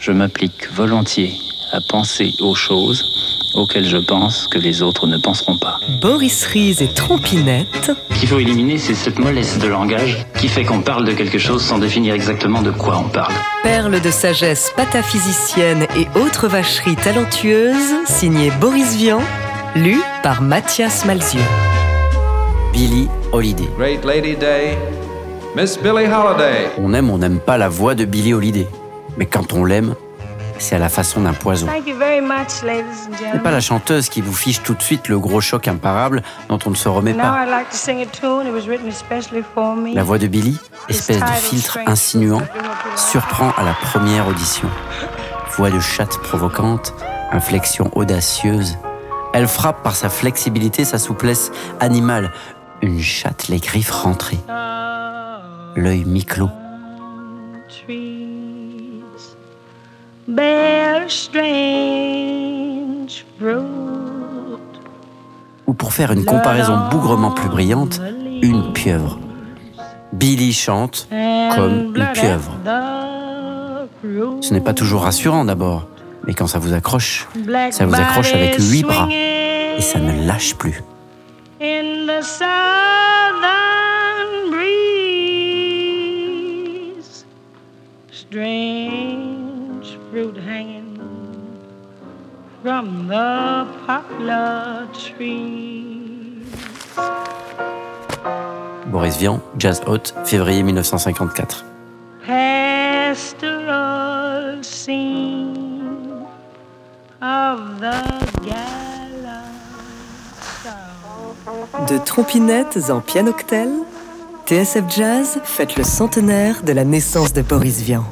Je m'applique volontiers à penser aux choses auxquelles je pense que les autres ne penseront pas. Boris Ries et Trompinette. Ce qu'il faut éliminer, c'est cette mollesse de langage qui fait qu'on parle de quelque chose sans définir exactement de quoi on parle. Perle de sagesse pataphysicienne et autres vacheries talentueuses, signé Boris Vian, lu par Mathias Malzieu. Billie Holiday. Great Lady Day, Miss Billie Holiday. On aime, on n'aime pas la voix de Billie Holiday. Mais quand on l'aime, c'est à la façon d'un poison. Thank you very much, ladies and C'est gentlemen. pas la chanteuse qui vous fiche tout de suite le gros choc imparable dont on ne se remet pas. La voix de Billie, espèce de filtre insinuant, surprend à la première audition. Voix de chatte provocante, inflexion audacieuse. Elle frappe par sa flexibilité, sa souplesse animale. Une chatte, les griffes rentrées, l'œil mi-clos. Ou pour faire une comparaison bougrement plus brillante, une pieuvre. Billy chante comme une pieuvre. Ce n'est pas toujours rassurant d'abord, mais quand ça vous accroche, ça vous accroche avec huit bras et ça ne lâche plus. Strange fruit hanging from the poplar trees. Boris Vian, Jazz Hot, février 1954. Pastoral scene of the gallant south. De trompinettes en pianoctel, TSF Jazz fête le centenaire de la naissance de Boris Vian.